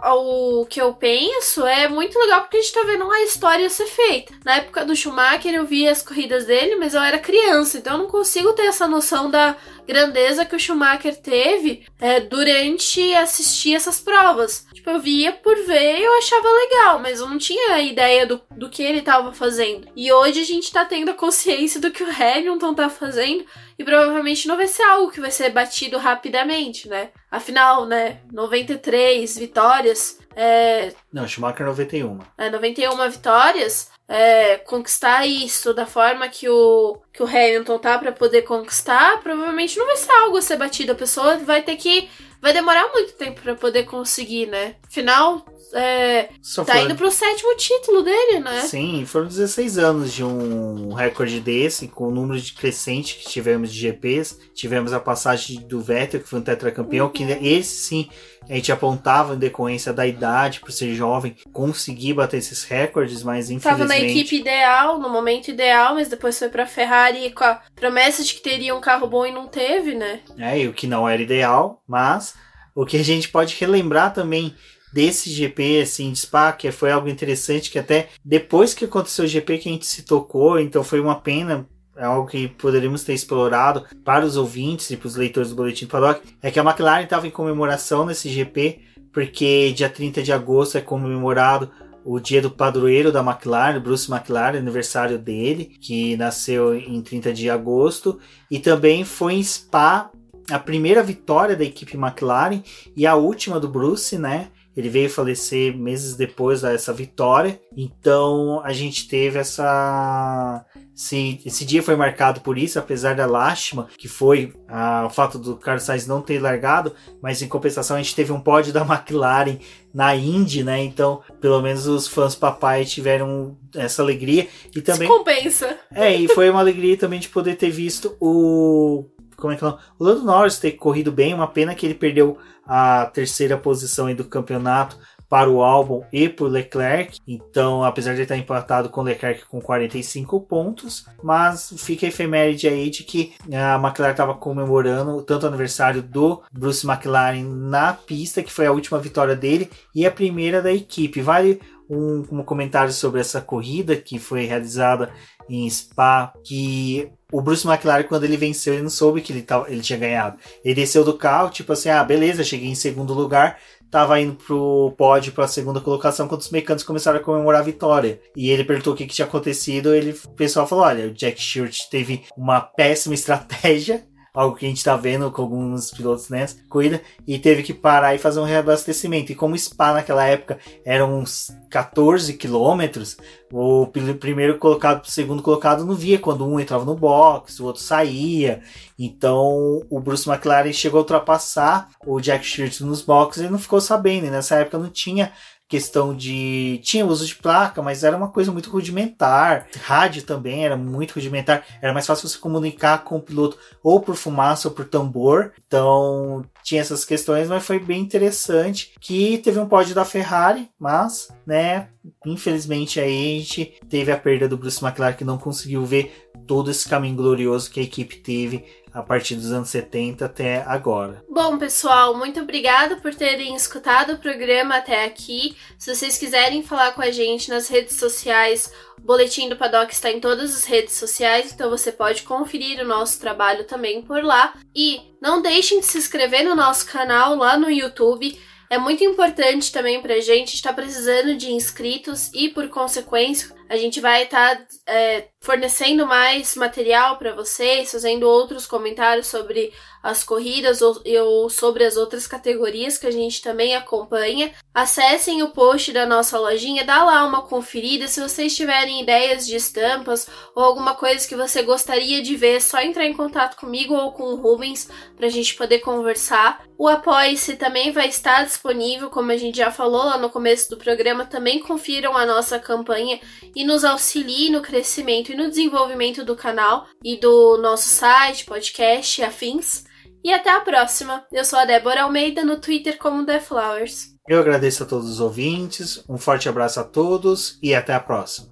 o que eu penso é muito legal porque a gente tá vendo uma história ser feita. Na época do Schumacher eu via as corridas dele, mas eu era criança, então eu não consigo ter essa noção da grandeza que o Schumacher teve é, durante assistir essas provas. Tipo, eu via por ver e eu achava legal, mas eu não tinha ideia do, do que ele tava fazendo. E hoje a gente tá tendo a consciência do que o Hamilton tá fazendo e provavelmente não vai ser algo que vai ser batido rapidamente, né? Afinal, né, 93 vitórias. É... Não, Schumacher 91. É, 91 vitórias é, conquistar isso da forma que o, que o Hamilton tá para poder conquistar, provavelmente não vai ser algo a ser batido. A pessoa vai ter que. Vai demorar muito tempo para poder conseguir, né? Afinal, é, tá foi... indo pro sétimo título dele, né? Sim, foram 16 anos de um recorde desse, com o número de crescente que tivemos de GPs. Tivemos a passagem do Vettel, que foi um tetracampeão, uhum. que esse sim a gente apontava em decorrência da idade, por ser jovem, conseguir bater esses recordes, mas infelizmente. Tava na equipe ideal, no momento ideal, mas depois foi pra Ferrari com a promessa de que teria um carro bom e não teve, né? É, e o que não era ideal, mas o que a gente pode relembrar também desse GP, assim, de Spa, que foi algo interessante, que até depois que aconteceu o GP que a gente se tocou, então foi uma pena é algo que poderíamos ter explorado para os ouvintes e para os leitores do Boletim Paddock, é que a McLaren estava em comemoração nesse GP porque dia 30 de agosto é comemorado o dia do padroeiro da McLaren, Bruce McLaren, aniversário dele, que nasceu em 30 de agosto, e também foi em Spa a primeira vitória da equipe McLaren e a última do Bruce, né? Ele veio falecer meses depois dessa vitória. Então a gente teve essa. Esse, esse dia foi marcado por isso, apesar da lástima que foi ah, o fato do Carlos Sainz não ter largado, mas em compensação a gente teve um pódio da (laughs) McLaren na Indy, né? Então, pelo menos os fãs papai tiveram essa alegria e também compensa. É, e foi uma alegria também de poder ter visto o como é que não? O Lando Norris ter corrido bem, uma pena que ele perdeu a terceira posição do campeonato para o álbum e para o Leclerc. Então, apesar de estar empatado com o Leclerc com 45 pontos, mas fica a efeméride aí de que a McLaren estava comemorando tanto o aniversário do Bruce McLaren na pista, que foi a última vitória dele, e a primeira da equipe. Vale um, um comentário sobre essa corrida que foi realizada em Spa, que o Bruce McLaren, quando ele venceu, ele não soube que ele, tava, ele tinha ganhado. Ele desceu do carro, tipo assim, ah, beleza, cheguei em segundo lugar, tava indo pro pódio para a segunda colocação quando os mecânicos começaram a comemorar a vitória. E ele perguntou o que, que tinha acontecido, ele, o pessoal falou, olha, o Jack Stewart teve uma péssima estratégia algo que a gente está vendo com alguns pilotos nessa corrida, e teve que parar e fazer um reabastecimento. E como Spa naquela época eram uns 14 quilômetros, o primeiro colocado o segundo colocado não via quando um entrava no box, o outro saía. Então o Bruce McLaren chegou a ultrapassar o Jack Stewart nos boxes e não ficou sabendo. E nessa época não tinha questão de. Tinha uso de placa, mas era uma coisa muito rudimentar. Rádio também era muito rudimentar. Era mais fácil você comunicar com o piloto ou por fumaça ou por tambor. Então tinha essas questões, mas foi bem interessante. Que teve um pódio da Ferrari, mas, né, infelizmente aí a gente teve a perda do Bruce McLaren que não conseguiu ver todo esse caminho glorioso que a equipe teve a partir dos anos 70 até agora. Bom, pessoal, muito obrigada por terem escutado o programa até aqui. Se vocês quiserem falar com a gente nas redes sociais, o Boletim do Paddock está em todas as redes sociais, então você pode conferir o nosso trabalho também por lá. E não deixem de se inscrever no nosso canal lá no YouTube. É muito importante também pra gente estar precisando de inscritos e, por consequência, a gente vai estar tá, é, fornecendo mais material para vocês, fazendo outros comentários sobre as corridas ou, ou, sobre as outras categorias que a gente também acompanha. Acessem o post da nossa lojinha, dá lá uma conferida. Se vocês tiverem ideias de estampas ou alguma coisa que você gostaria de ver, é só entrar em contato comigo ou com o Rubens para a gente poder conversar. O Apoie-se também vai estar disponível, como a gente já falou lá no começo do programa. Também confiram a nossa campanha e nos auxilie no crescimento e no desenvolvimento do canal e do nosso site, podcast e afins. E até a próxima. Eu sou a Débora Almeida no Twitter como The Flowers. Eu agradeço a todos os ouvintes, um forte abraço a todos e até a próxima.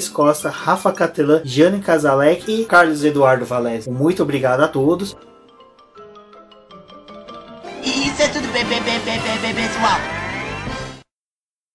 Costa, Rafa Catelan, Jane Casalec e Carlos Eduardo Valese. Muito obrigado a todos.